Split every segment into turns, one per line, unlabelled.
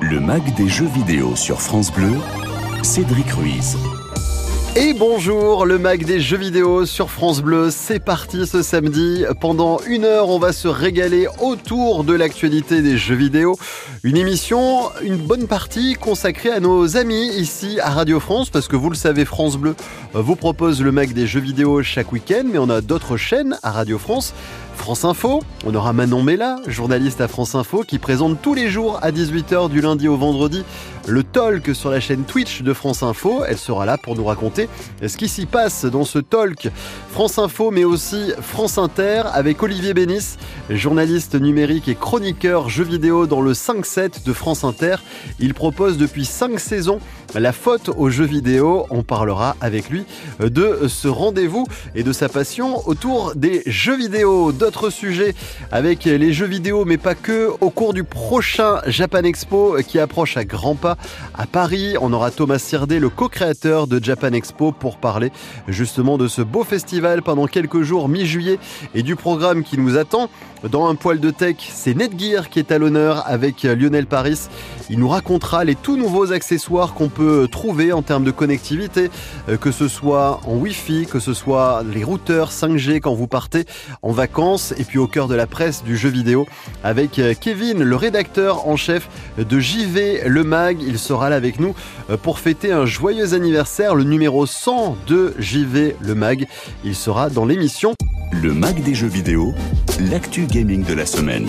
Le mag des jeux vidéo sur France Bleu, Cédric Ruiz.
Et bonjour, le mag des jeux vidéo sur France Bleu, c'est parti ce samedi. Pendant une heure, on va se régaler autour de l'actualité des jeux vidéo. Une émission, une bonne partie consacrée à nos amis ici à Radio France, parce que vous le savez, France Bleu vous propose le mag des jeux vidéo chaque week-end, mais on a d'autres chaînes à Radio France. France Info, on aura Manon Mella, journaliste à France Info, qui présente tous les jours à 18h du lundi au vendredi le talk sur la chaîne Twitch de France Info. Elle sera là pour nous raconter ce qui s'y passe dans ce talk France Info, mais aussi France Inter avec Olivier Bénis, journaliste numérique et chroniqueur jeux vidéo dans le 5-7 de France Inter. Il propose depuis 5 saisons la faute aux jeux vidéo. On parlera avec lui de ce rendez-vous et de sa passion autour des jeux vidéo. D'autres sujets avec les jeux vidéo, mais pas que. Au cours du prochain Japan Expo qui approche à grands pas à Paris, on aura Thomas Sirdé, le co-créateur de Japan Expo, pour parler justement de ce beau festival pendant quelques jours mi-juillet et du programme qui nous attend. Dans un poil de tech, c'est Netgear qui est à l'honneur avec Lionel Paris. Il nous racontera les tout nouveaux accessoires qu'on peut trouver en termes de connectivité, euh, que ce soit en Wi-Fi, que ce soit les routeurs 5G quand vous partez en vacances, et puis au cœur de la presse du jeu vidéo avec euh, Kevin, le rédacteur en chef de JV Le Mag. Il sera là avec nous euh, pour fêter un joyeux anniversaire, le numéro 100 de JV Le Mag. Il sera dans l'émission.
Le Mag des jeux vidéo, l'actu gaming de la semaine.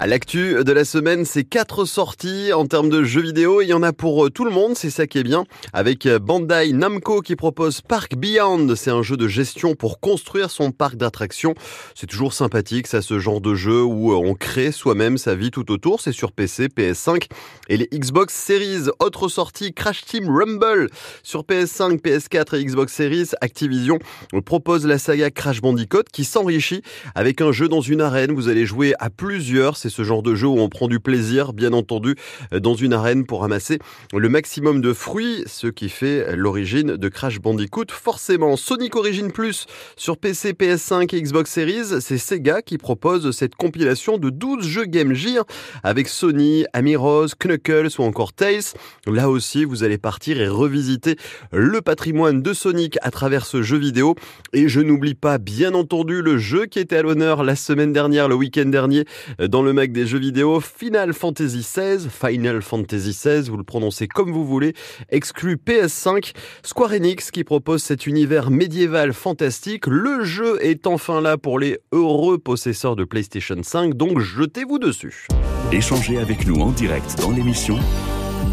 À l'actu de la semaine, c'est quatre sorties en termes de jeux vidéo. Il y en a pour euh, tout le monde, c'est ça qui est bien. Avec euh, Bandai Namco qui propose Park Beyond. C'est un jeu de gestion pour construire son parc d'attractions. C'est toujours sympathique, ça, ce genre de jeu où euh, on crée soi-même sa vie tout autour. C'est sur PC, PS5 et les Xbox Series. Autre sortie, Crash Team Rumble. Sur PS5, PS4 et Xbox Series, Activision propose la saga Crash Bandicoot qui s'enrichit avec un jeu dans une arène. Vous allez jouer à plusieurs c'est ce genre de jeu où on prend du plaisir, bien entendu, dans une arène pour ramasser le maximum de fruits, ce qui fait l'origine de Crash Bandicoot. Forcément, Sonic Origin Plus sur PC, PS5 et Xbox Series, c'est Sega qui propose cette compilation de 12 jeux Game Gear avec Sony, Rose, Knuckles ou encore Tails. Là aussi, vous allez partir et revisiter le patrimoine de Sonic à travers ce jeu vidéo. Et je n'oublie pas, bien entendu, le jeu qui était à l'honneur la semaine dernière, le week-end dernier, dans le mag des jeux vidéo Final Fantasy XVI, Final Fantasy XVI, vous le prononcez comme vous voulez, exclu PS5, Square Enix qui propose cet univers médiéval fantastique. Le jeu est enfin là pour les heureux possesseurs de PlayStation 5, donc jetez-vous dessus.
Échangez avec nous en direct dans l'émission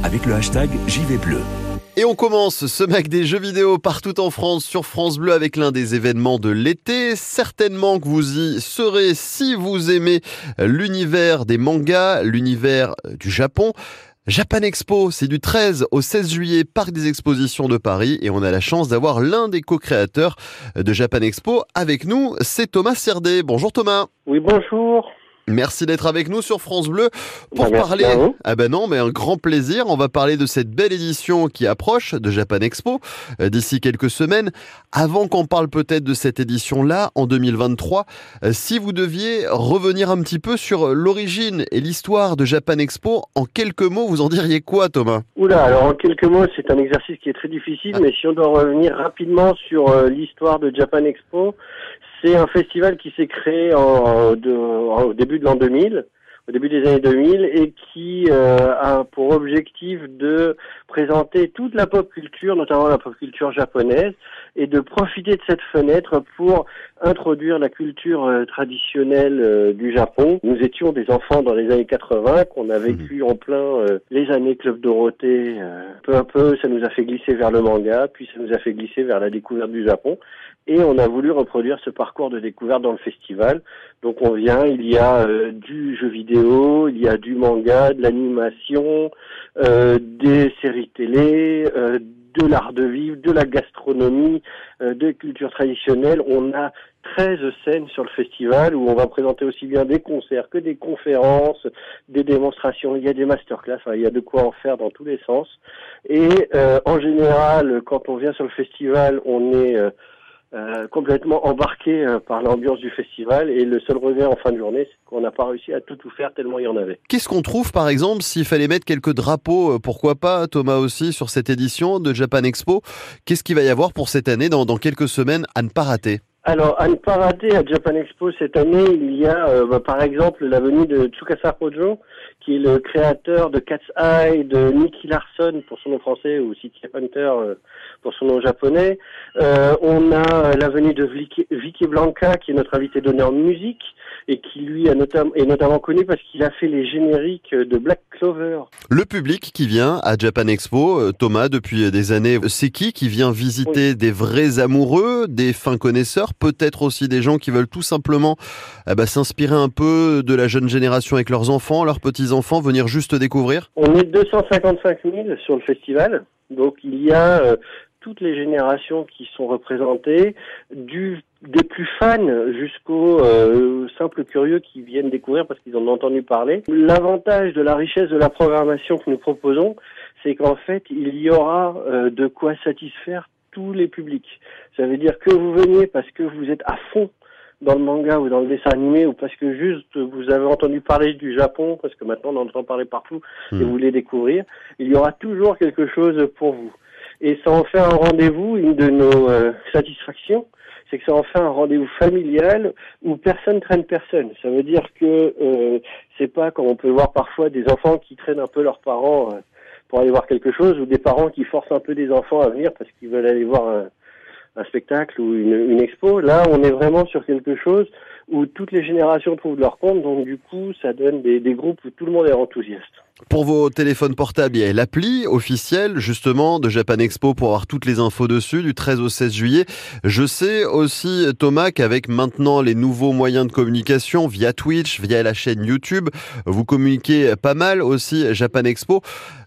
avec le hashtag JVBleu.
Et on commence ce Mac des jeux vidéo partout en France sur France Bleu avec l'un des événements de l'été. Certainement que vous y serez si vous aimez l'univers des mangas, l'univers du Japon. Japan Expo, c'est du 13 au 16 juillet, Parc des Expositions de Paris, et on a la chance d'avoir l'un des co-créateurs de Japan Expo avec nous, c'est Thomas Cerdé. Bonjour Thomas.
Oui, bonjour.
Merci d'être avec nous sur France Bleu pour parler. Ah ben non, mais un grand plaisir. On va parler de cette belle édition qui approche de Japan Expo euh, d'ici quelques semaines. Avant qu'on parle peut-être de cette édition-là en 2023, euh, si vous deviez revenir un petit peu sur l'origine et l'histoire de Japan Expo, en quelques mots, vous en diriez quoi, Thomas?
Oula, alors en quelques mots, c'est un exercice qui est très difficile, mais si on doit revenir rapidement sur euh, l'histoire de Japan Expo, c'est un festival qui s'est créé au début de l'an 2000, au début des années 2000, et qui euh, a pour objectif de présenter toute la pop culture, notamment la pop culture japonaise, et de profiter de cette fenêtre pour introduire la culture euh, traditionnelle euh, du Japon. Nous étions des enfants dans les années 80, qu'on a vécu en plein euh, les années Club Dorothée. peu à peu, ça nous a fait glisser vers le manga, puis ça nous a fait glisser vers la découverte du Japon. Et on a voulu reproduire ce parcours de découverte dans le festival. Donc on vient, il y a euh, du jeu vidéo, il y a du manga, de l'animation, euh, des séries télé, euh, de l'art de vivre, de la gastronomie, euh, de culture traditionnelle. On a 13 scènes sur le festival où on va présenter aussi bien des concerts que des conférences, des démonstrations, il y a des masterclass, enfin, il y a de quoi en faire dans tous les sens. Et euh, en général, quand on vient sur le festival, on est euh, complètement embarqué euh, par l'ambiance du festival. Et le seul revers en fin de journée, c'est qu'on n'a pas réussi à tout tout faire tellement il y en avait.
Qu'est-ce qu'on trouve par exemple s'il fallait mettre quelques drapeaux, euh, pourquoi pas Thomas aussi, sur cette édition de Japan Expo? Qu'est-ce qu'il va y avoir pour cette année dans, dans quelques semaines à ne pas rater?
Alors, à ne pas rater à Japan Expo cette année, il y a euh, bah, par exemple la venue de Tsukasa Hojo, qui est le créateur de Cat's Eye, de Nicky Larson pour son nom français ou City Hunter euh, pour son nom japonais. Euh, on a la venue de Vicky, Blanca, qui est notre invité d'honneur musique et qui lui a est notamment connu parce qu'il a fait les génériques de Black Clover.
Le public qui vient à Japan Expo, euh, Thomas, depuis des années, c'est qui qui vient visiter des vrais amoureux, des fins connaisseurs, peut-être aussi des gens qui veulent tout simplement eh ben, s'inspirer un peu de la jeune génération avec leurs enfants, leurs petits-enfants, venir juste découvrir?
On est 255 000 sur le festival. Donc il y a euh, toutes les générations qui sont représentées, du, des plus fans jusqu'aux euh, simples curieux qui viennent découvrir parce qu'ils en ont entendu parler. L'avantage de la richesse de la programmation que nous proposons, c'est qu'en fait, il y aura euh, de quoi satisfaire tous les publics. Ça veut dire que vous veniez parce que vous êtes à fond dans le manga ou dans le dessin animé ou parce que juste vous avez entendu parler du Japon, parce que maintenant on entend parler partout et vous voulez découvrir, il y aura toujours quelque chose pour vous. Et ça en fait un rendez-vous, une de nos euh, satisfactions, c'est que ça en fait un rendez-vous familial où personne traîne personne. Ça veut dire que euh, c'est pas comme on peut voir parfois des enfants qui traînent un peu leurs parents euh, pour aller voir quelque chose ou des parents qui forcent un peu des enfants à venir parce qu'ils veulent aller voir un, un spectacle ou une, une, expo. Là, on est vraiment sur quelque chose où toutes les générations trouvent leur compte, donc du coup, ça donne des, des groupes où tout le monde est enthousiaste.
Pour vos téléphones portables, il y a l'appli officielle justement de Japan Expo pour avoir toutes les infos dessus du 13 au 16 juillet. Je sais aussi Thomas qu'avec maintenant les nouveaux moyens de communication via Twitch, via la chaîne YouTube, vous communiquez pas mal aussi Japan Expo.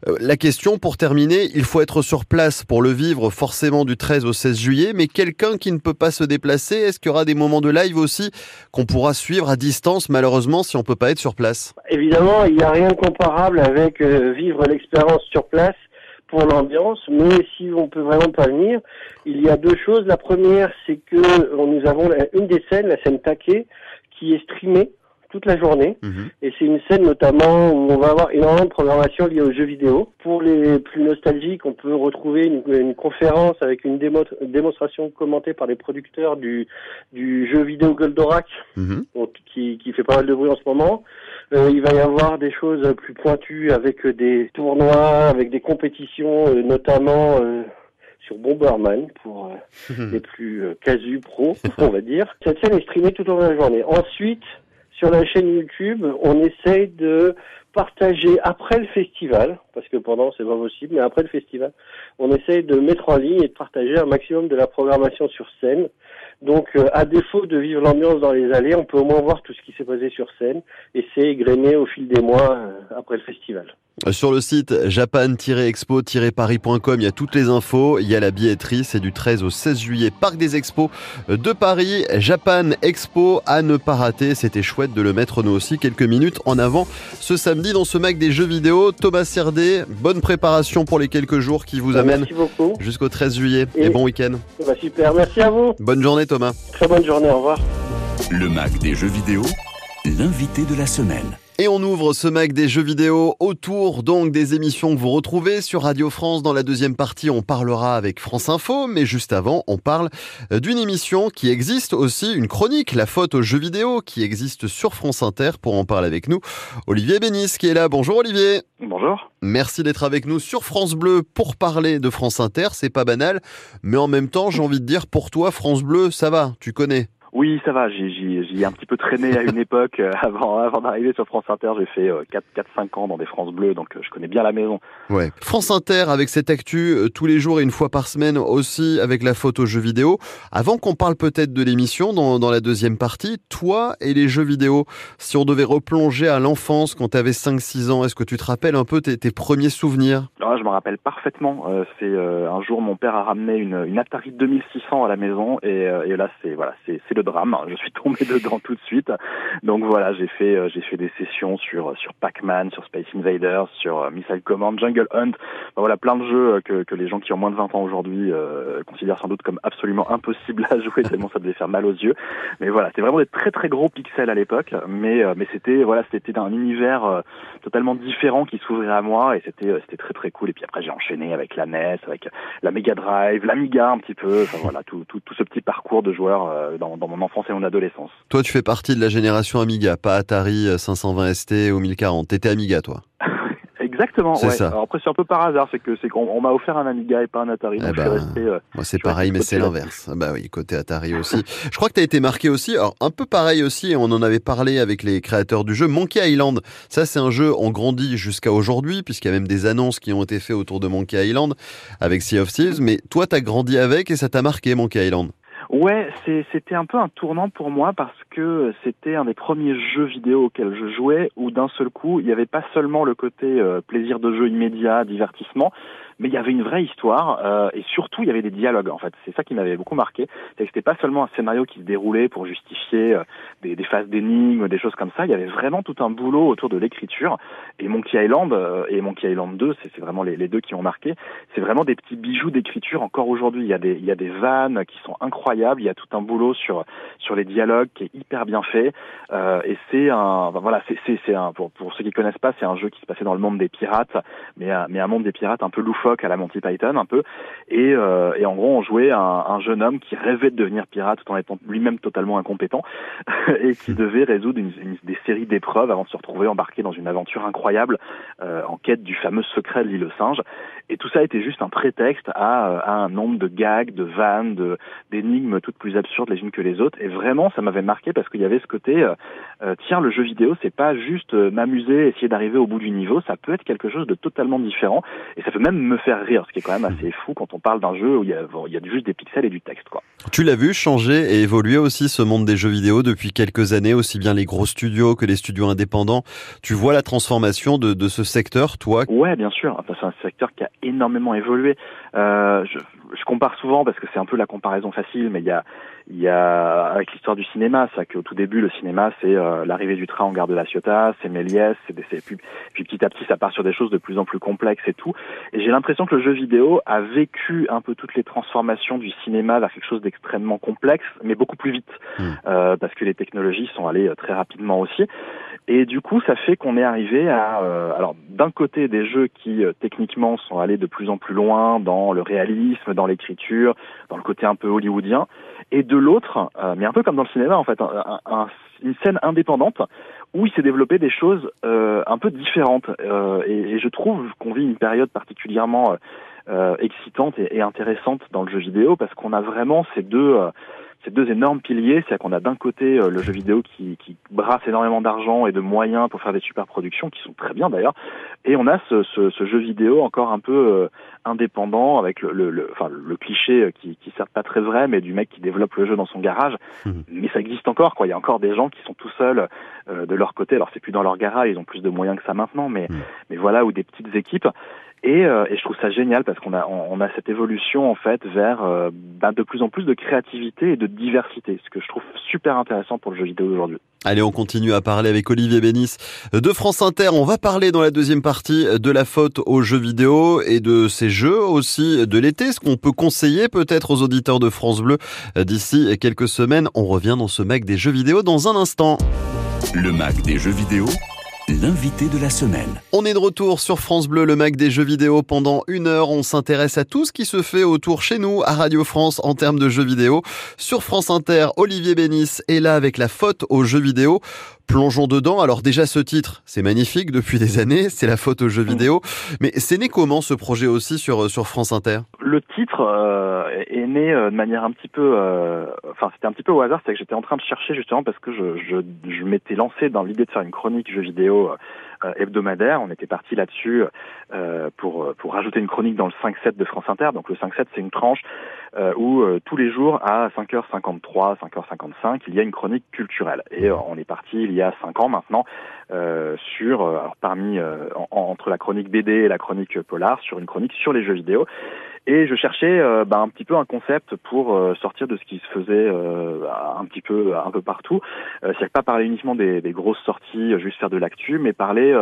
Euh, la question pour terminer, il faut être sur place pour le vivre forcément du 13 au 16 juillet, mais quelqu'un qui ne peut pas se déplacer, est-ce qu'il y aura des moments de live aussi qu'on pourra suivre à distance malheureusement si on peut pas être sur place?
Évidemment, il n'y a rien de comparable avec euh, vivre l'expérience sur place pour l'ambiance, mais si on peut vraiment pas venir, il y a deux choses. La première, c'est que nous avons une des scènes, la scène taquée, qui est streamée toute la journée. Mmh. Et c'est une scène notamment où on va avoir énormément de programmation liée aux jeux vidéo. Pour les plus nostalgiques, on peut retrouver une, une conférence avec une, démo, une, démonstration commentée par les producteurs du, du jeu vidéo Goldorak, mmh. donc, qui, qui fait pas mal de bruit en ce moment. Euh, il va y avoir des choses plus pointues avec des tournois, avec des compétitions, euh, notamment euh, sur Bomberman pour les plus casus pro, on va dire. Cette scène est streamée tout au long de la journée. Ensuite, sur la chaîne YouTube, on essaye de partager après le festival, parce que pendant c'est pas possible, mais après le festival, on essaye de mettre en ligne et de partager un maximum de la programmation sur scène. Donc, euh, à défaut de vivre l'ambiance dans les allées, on peut au moins voir tout ce qui s'est passé sur scène et c'est égrené au fil des mois euh, après le festival.
Sur le site japan-expo-paris.com, il y a toutes les infos. Il y a la billetterie, c'est du 13 au 16 juillet, Parc des Expos de Paris. Japan Expo à ne pas rater. C'était chouette de le mettre nous aussi quelques minutes en avant ce samedi dans ce Mac des jeux vidéo. Thomas Cerdé, bonne préparation pour les quelques jours qui vous
bah,
amènent jusqu'au 13 juillet. Et, et bon week-end.
Bah, super, merci à vous.
Bonne journée Thomas.
Très bonne journée, au revoir.
Le Mac des jeux vidéo, l'invité de la semaine.
Et on ouvre ce Mac des jeux vidéo autour donc des émissions que vous retrouvez sur Radio France. Dans la deuxième partie, on parlera avec France Info, mais juste avant, on parle d'une émission qui existe aussi, une chronique, La faute aux jeux vidéo, qui existe sur France Inter. Pour en parler avec nous, Olivier Bénis qui est là. Bonjour Olivier.
Bonjour.
Merci d'être avec nous sur France Bleu pour parler de France Inter. C'est pas banal, mais en même temps, j'ai envie de dire pour toi, France Bleu, ça va, tu connais.
Oui, ça va. J'y ai un petit peu traîné à une époque euh, avant, avant d'arriver sur France Inter. J'ai fait euh, 4-5 ans dans des France Bleues, donc euh, je connais bien la maison.
Ouais. France Inter avec cette actu euh, tous les jours et une fois par semaine aussi avec la photo jeux vidéo. Avant qu'on parle peut-être de l'émission dans, dans la deuxième partie, toi et les jeux vidéo, si on devait replonger à l'enfance quand tu avais 5-6 ans, est-ce que tu te rappelles un peu tes, tes premiers souvenirs?
Alors, Je me rappelle parfaitement. C'est un jour mon père a ramené une, une Atari 2600 à la maison et, et là c'est voilà c'est le drame. Je suis tombé dedans tout de suite. Donc voilà, j'ai fait j'ai fait des sessions sur sur Pac-Man, sur Space Invaders, sur Missile Command, Jungle Hunt. voilà, plein de jeux que, que les gens qui ont moins de 20 ans aujourd'hui considèrent sans doute comme absolument impossibles à jouer tellement ça devait faire mal aux yeux. Mais voilà, c'était vraiment des très très gros pixels à l'époque, mais mais c'était voilà, c'était un univers totalement différent qui s'ouvrait à moi et c'était c'était très très cool. Et puis après j'ai enchaîné avec la NES, avec la Mega Drive, l'Amiga un petit peu, enfin voilà, tout, tout, tout ce petit parcours de joueur euh, dans, dans, mon enfance et mon adolescence.
Toi, tu fais partie de la génération Amiga, pas Atari 520 euh, ST ou 1040. T'étais Amiga, toi
Exactement. C'est ça. Alors après, c'est un peu par hasard, c'est que c'est qu'on m'a offert un Amiga et pas un Atari.
Eh ben, euh, moi, c'est pareil, mais c'est l'inverse. Bah oui, côté Atari aussi. je crois que tu as été marqué aussi. Alors un peu pareil aussi. On en avait parlé avec les créateurs du jeu Monkey Island. Ça, c'est un jeu on grandit jusqu'à aujourd'hui, puisqu'il y a même des annonces qui ont été faites autour de Monkey Island avec Sea of Thieves. Mais toi, tu as grandi avec et ça t'a marqué Monkey Island?
Ouais, c'était un peu un tournant pour moi parce que c'était un des premiers jeux vidéo auxquels je jouais où d'un seul coup, il n'y avait pas seulement le côté euh, plaisir de jeu immédiat, divertissement, mais il y avait une vraie histoire euh, et surtout il y avait des dialogues en fait. C'est ça qui m'avait beaucoup marqué. C'est que c'était pas seulement un scénario qui se déroulait pour justifier euh, des, des, phases d'énigmes, des choses comme ça. Il y avait vraiment tout un boulot autour de l'écriture. Et Monkey Island euh, et Monkey Island 2, c'est vraiment les, les, deux qui ont marqué. C'est vraiment des petits bijoux d'écriture encore aujourd'hui. Il y a des il y a des vannes qui sont incroyables. Il y a tout un boulot sur sur les dialogues qui est hyper bien fait. et c'est un voilà c'est c'est un pour pour ceux qui connaissent pas, c'est un jeu qui se passait dans le monde des pirates, mais mais un monde des pirates un peu loufoque à la Monty Python un peu. Et, euh, et en gros, on jouait un, un, jeune homme qui rêvait de devenir pirate tout en étant lui-même totalement incompétent et qui devait résoudre une, des séries d'épreuves avant de se retrouver embarqué dans une aventure incroyable euh, en quête du fameux secret de l'île singe. Et tout ça était juste un prétexte à, à un nombre de gags, de vannes, de d'énigmes toutes plus absurdes les unes que les autres. Et vraiment, ça m'avait marqué parce qu'il y avait ce côté, euh, euh tiens, le jeu vidéo, c'est pas juste euh, m'amuser, essayer d'arriver au bout du niveau, ça peut être quelque chose de totalement différent. Et ça peut même me faire rire, ce qui est quand même assez fou quand on parle d'un jeu où il y, a, il y a juste des pixels et du texte. Quoi.
Tu l'as vu changer et évoluer aussi ce monde des jeux vidéo depuis quelques années, aussi bien les gros studios que les studios indépendants? Tu vois la transformation de, de ce secteur, toi?
Ouais, bien sûr. Enfin, c'est un secteur qui a énormément évolué. Euh, je, je compare souvent parce que c'est un peu la comparaison facile, mais il y a il y a avec l'histoire du cinéma, ça qu'au tout début le cinéma c'est euh, l'arrivée du train en gare de la Ciotat, c'est Méliès, c'est puis, puis petit à petit ça part sur des choses de plus en plus complexes et tout. Et j'ai l'impression que le jeu vidéo a vécu un peu toutes les transformations du cinéma vers quelque chose d'extrêmement complexe, mais beaucoup plus vite mmh. euh, parce que les technologies sont allées euh, très rapidement aussi. Et du coup, ça fait qu'on est arrivé à, euh, alors d'un côté des jeux qui techniquement sont allés de plus en plus loin dans le réalisme, dans l'écriture, dans le côté un peu hollywoodien, et de l'autre, euh, mais un peu comme dans le cinéma en fait, une scène indépendante où il s'est développé des choses euh, un peu différentes. Euh, et, je trouve qu'on vit une période particulièrement excitante et, et, intéressante dans le jeu vidéo parce qu'on a vraiment ces deux ces deux énormes piliers, c'est qu'on a d'un côté le jeu vidéo qui, qui brasse énormément d'argent et de moyens pour faire des super productions, qui sont très bien d'ailleurs, et on a ce, ce, ce, jeu vidéo encore un peu indépendant avec le, le, le, enfin, le cliché euh, qui, qui certes pas très vrai, mais du mec qui développe le jeu dans son garage. Mhm. Mais ça existe encore, quoi. Il y a encore des gens qui sont tout seuls euh, de leur côté. Alors c'est plus dans leur garage, ils ont plus de moyens que ça maintenant, mais mhm. mais voilà, ou des petites équipes. Et, euh, et, je trouve ça génial parce qu'on a on, a cette évolution en fait vers euh, bah, de plus en plus de créativité et de diversité, ce que je trouve super intéressant pour le jeu vidéo aujourd'hui.
Allez, on continue à parler avec Olivier Bénis de France Inter. On va parler dans la deuxième partie de la faute aux jeux vidéo et de ces jeux aussi de l'été. Ce qu'on peut conseiller peut-être aux auditeurs de France Bleu d'ici quelques semaines. On revient dans ce Mac des jeux vidéo dans un instant.
Le Mac des jeux vidéo l'invité de la semaine.
On est de retour sur France Bleu, le Mac des jeux vidéo. Pendant une heure, on s'intéresse à tout ce qui se fait autour chez nous à Radio France en termes de jeux vidéo. Sur France Inter, Olivier Bénis est là avec la faute aux jeux vidéo. Plongeons dedans. Alors déjà ce titre, c'est magnifique depuis des années, c'est la faute aux jeux vidéo. Mais c'est né comment ce projet aussi sur, sur France Inter?
Le titre euh, est né euh, de manière un petit peu... Euh, enfin c'était un petit peu au hasard, c'est que j'étais en train de chercher justement parce que je, je, je m'étais lancé dans l'idée de faire une chronique jeux vidéo euh, hebdomadaire. On était parti là-dessus euh, pour pour rajouter une chronique dans le 5-7 de France Inter. Donc le 5-7 c'est une tranche euh, où tous les jours à 5h53, 5h55 il y a une chronique culturelle. Et on est parti il y a 5 ans maintenant sur parmi entre la chronique BD et la chronique polar sur une chronique sur les jeux vidéo. Et je cherchais bah, un petit peu un concept pour sortir de ce qui se faisait un petit peu un peu partout. C'est-à-dire pas parler uniquement des, des, grosses sorties, juste faire de l'actu, mais parler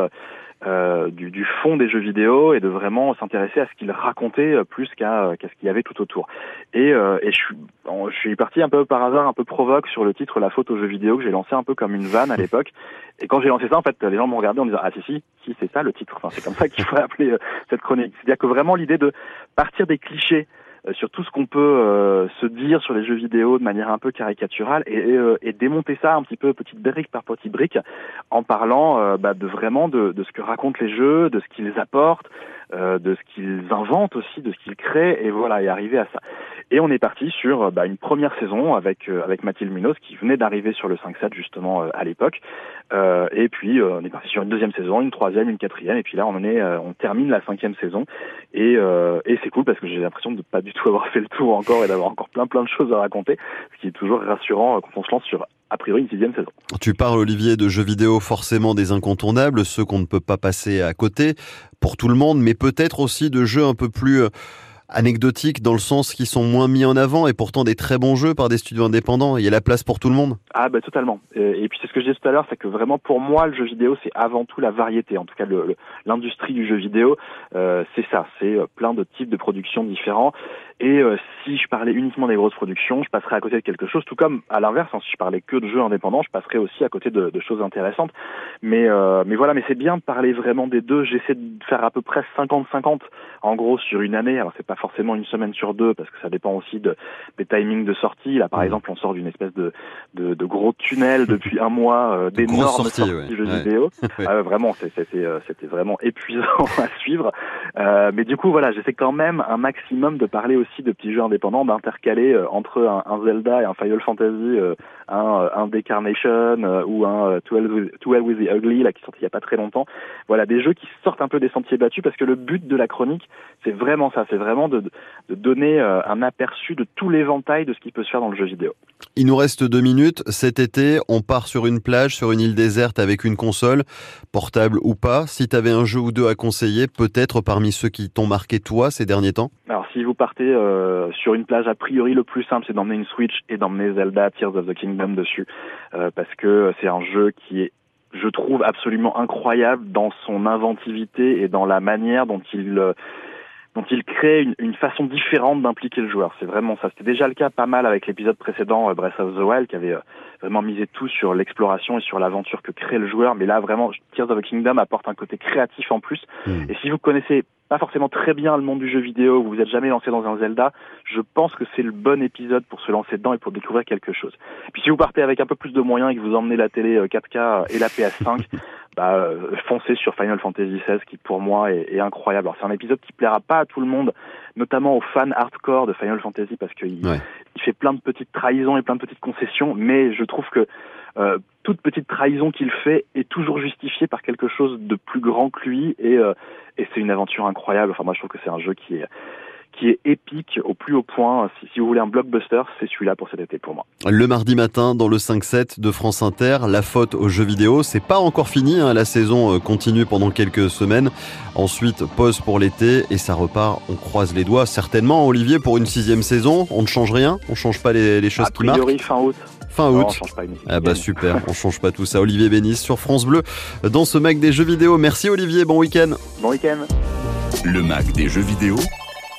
euh, du, du, fond des jeux vidéo et de vraiment s'intéresser à ce qu'il racontait euh, plus qu'à qu'à ce qu'il y avait tout autour. Et, euh, et je, suis, je suis parti un peu par hasard, un peu provoque sur le titre La faute aux jeux vidéo que j'ai lancé un peu comme une vanne à l'époque. Et quand j'ai lancé ça, en fait, les gens m'ont regardé en disant ah si si si c'est ça le titre. Enfin, c'est comme ça qu'il faut appeler cette chronique. C'est-à-dire que vraiment l'idée de partir des clichés euh, sur tout ce qu'on peut euh, se dire sur les jeux vidéo de manière un peu caricaturale euh, et, démonter ça un petit peu petite brique par petite brique en parlant bah, de vraiment de, de, ce que racontent les jeux, de ce qu'ils apportent, de ce qu'ils inventent aussi, de ce qu'ils créent et voilà et arriver à ça. Et on est parti sur bah, une première saison avec avec Mathilde Munoz qui venait d'arriver sur le 5-7 justement à l'époque. et puis on est parti sur une deuxième saison, une troisième, une quatrième et puis là on est on termine la cinquième saison et, et c'est cool parce que j'ai l'impression de pas du tout avoir fait le tour encore et d'avoir encore plein plein de choses à raconter, ce qui est toujours rassurant quand on se lance sur a priori une sixième saison.
Tu parles Olivier de jeux vidéo forcément des incontournables, ceux qu'on ne peut pas passer à côté pour tout le monde, mais peut-être aussi de jeux un peu plus euh, anecdotiques dans le sens qu'ils sont moins mis en avant et pourtant des très bons jeux par des studios indépendants. Il y a la place pour tout le monde.
Ah bah totalement. Et, puis c'est ce que je disais tout à l'heure, c'est que vraiment pour moi le jeu vidéo c'est avant tout la variété. En tout cas l'industrie du jeu vidéo euh, c'est ça, c'est euh, plein de types de productions différents. Et euh, si je parlais uniquement des grosses productions, je passerais à côté de quelque chose. Tout comme à l'inverse, hein, si je parlais que de jeux indépendants, je passerais aussi à côté de, de choses intéressantes. Mais mais voilà, mais c'est bien de parler vraiment des deux. J'essaie de faire à peu près 50-50 en gros sur une année. Alors c'est pas forcément une semaine sur deux parce que ça dépend aussi de, des timings de sortie. Là par mmh. exemple, on sort d'une espèce de, de, de, gros tunnel depuis un mois, euh, d'énormes sorties, sorties jeux vidéo. Ah, vraiment, euh, c'était vraiment épuisant à suivre. Euh, mais du coup, voilà, j'essaie quand même un maximum de parler aussi de petits jeux indépendants, d'intercaler euh, entre un, Zelda et un Final Fantasy, euh, un, un Decarnation ou un To Hell, with, the Ugly, là qui sorti il y a pas très longtemps. Voilà, des jeux qui sortent un peu des sentiers battus parce que le but de la chronique, c'est vraiment ça, c'est vraiment de, de donner un aperçu de tout l'éventail de ce qui peut se faire dans le jeu vidéo.
Il nous reste deux minutes. Cet été, on part sur une plage, sur une île déserte avec une console, portable ou pas. Si tu avais un jeu ou deux à conseiller, peut-être parmi ceux qui t'ont marqué toi ces derniers temps?
Alors si vous partez euh, sur une plage, a priori le plus simple c'est d'emmener une Switch et d'emmener Zelda Tears of the Kingdom dessus, euh, parce que c'est un jeu qui est je trouve absolument incroyable dans son inventivité et dans la manière dont il euh, dont il crée une, une façon différente d'impliquer le joueur. C'est vraiment ça. C'était déjà le cas pas mal avec l'épisode précédent euh, Breath of the Wild qui avait euh, vraiment misé tout sur l'exploration et sur l'aventure que crée le joueur. Mais là, vraiment, Tears of the Kingdom apporte un côté créatif en plus. Hmm. Et si vous connaissez pas forcément très bien le monde du jeu vidéo, vous vous êtes jamais lancé dans un Zelda, je pense que c'est le bon épisode pour se lancer dedans et pour découvrir quelque chose. Puis si vous partez avec un peu plus de moyens et que vous emmenez la télé 4K euh, et la PS5, bah, euh, foncez sur Final Fantasy XVI qui pour moi est, est incroyable. Alors c'est un épisode qui plaira pas à tout le monde, notamment aux fans hardcore de Final Fantasy parce qu'il il fait plein de petites trahisons et plein de petites concessions, mais je trouve que euh, toute petite trahison qu'il fait est toujours justifiée par quelque chose de plus grand que lui et, euh, et c'est une aventure incroyable. Enfin moi je trouve que c'est un jeu qui est qui est épique au plus haut point. Si, si vous voulez un blockbuster, c'est celui-là pour cet été pour moi.
Le mardi matin, dans le 5-7 de France Inter, la faute aux jeux vidéo, c'est pas encore fini. Hein. La saison euh, continue pendant quelques semaines. Ensuite, pause pour l'été et ça repart. On croise les doigts. Certainement, Olivier, pour une sixième saison, on ne change rien? On change pas les, les choses qui marquent? A
priori, fin août.
Fin août. on
change pas une
ah bah super, on change pas tout ça. Olivier Bénis sur France Bleu dans ce Mac des jeux vidéo. Merci Olivier, bon week-end.
Bon week-end.
Le Mac des jeux vidéo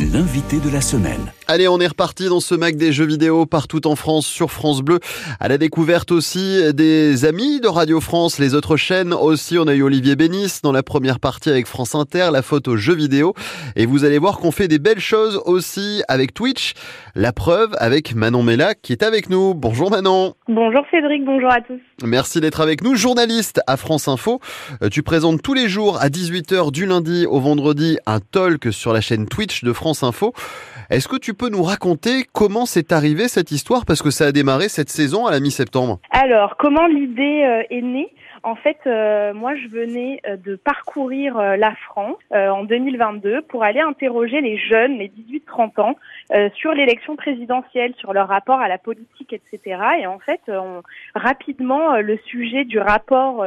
l'invité de la semaine.
Allez, on est reparti dans ce Mac des jeux vidéo partout en France sur France Bleu. À la découverte aussi des amis de Radio France, les autres chaînes aussi. On a eu Olivier Bénis dans la première partie avec France Inter, la photo jeux vidéo. Et vous allez voir qu'on fait des belles choses aussi avec Twitch. La preuve avec Manon Mellac qui est avec nous. Bonjour Manon.
Bonjour Cédric, bonjour à tous.
Merci d'être avec nous. Journaliste à France Info, euh, tu présentes tous les jours à 18h du lundi au vendredi un talk sur la chaîne Twitch de France Info. Est-ce que tu peux nous raconter comment c'est arrivé cette histoire? Parce que ça a démarré cette saison à la mi-septembre
Alors, comment l'idée euh, est née? En fait, euh, moi, je venais euh, de parcourir la France en 2022 pour aller interroger les jeunes, les 18-30 ans, sur l'élection présidentielle, sur leur rapport à la politique, etc. Et en fait, rapidement, le sujet du rapport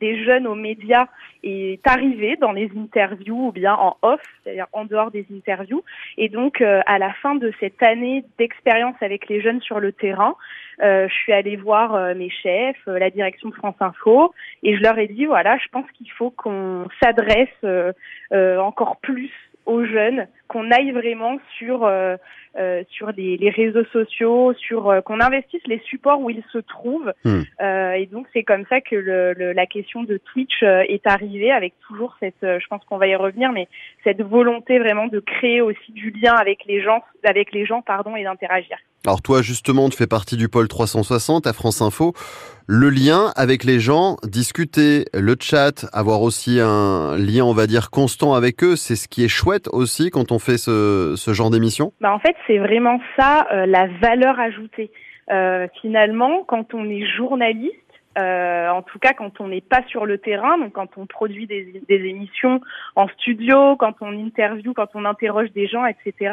des jeunes aux médias est arrivé dans les interviews ou bien en off, c'est-à-dire en dehors des interviews. Et donc, euh, à la fin de cette année d'expérience avec les jeunes sur le terrain, euh, je suis allée voir euh, mes chefs, la direction France Info, et je leur ai dit, voilà, je pense qu'il faut qu'on s'adresse encore plus aux jeunes, qu'on aille vraiment sur euh, euh, sur les, les, réseaux sociaux, sur euh, qu'on investisse les supports où ils se trouvent. Hmm. et donc c'est comme ça que le, le, la question de Twitch est arrivée, avec toujours cette, je pense qu'on va y revenir, mais cette volonté vraiment de créer aussi du lien avec les gens, avec les gens, pardon, et d'interagir.
Alors toi justement, tu fais partie du pôle 360 à France Info. Le lien avec les gens, discuter, le chat, avoir aussi un lien, on va dire, constant avec eux, c'est ce qui est chouette aussi quand on fait ce, genre d'émission?
Bah En fait, c'est vraiment ça, euh, la valeur ajoutée. Euh, finalement, quand on est journaliste, euh, en tout cas quand on n'est pas sur le terrain, donc quand on produit des, émissions en studio, quand on interview, quand on interroge des gens, etc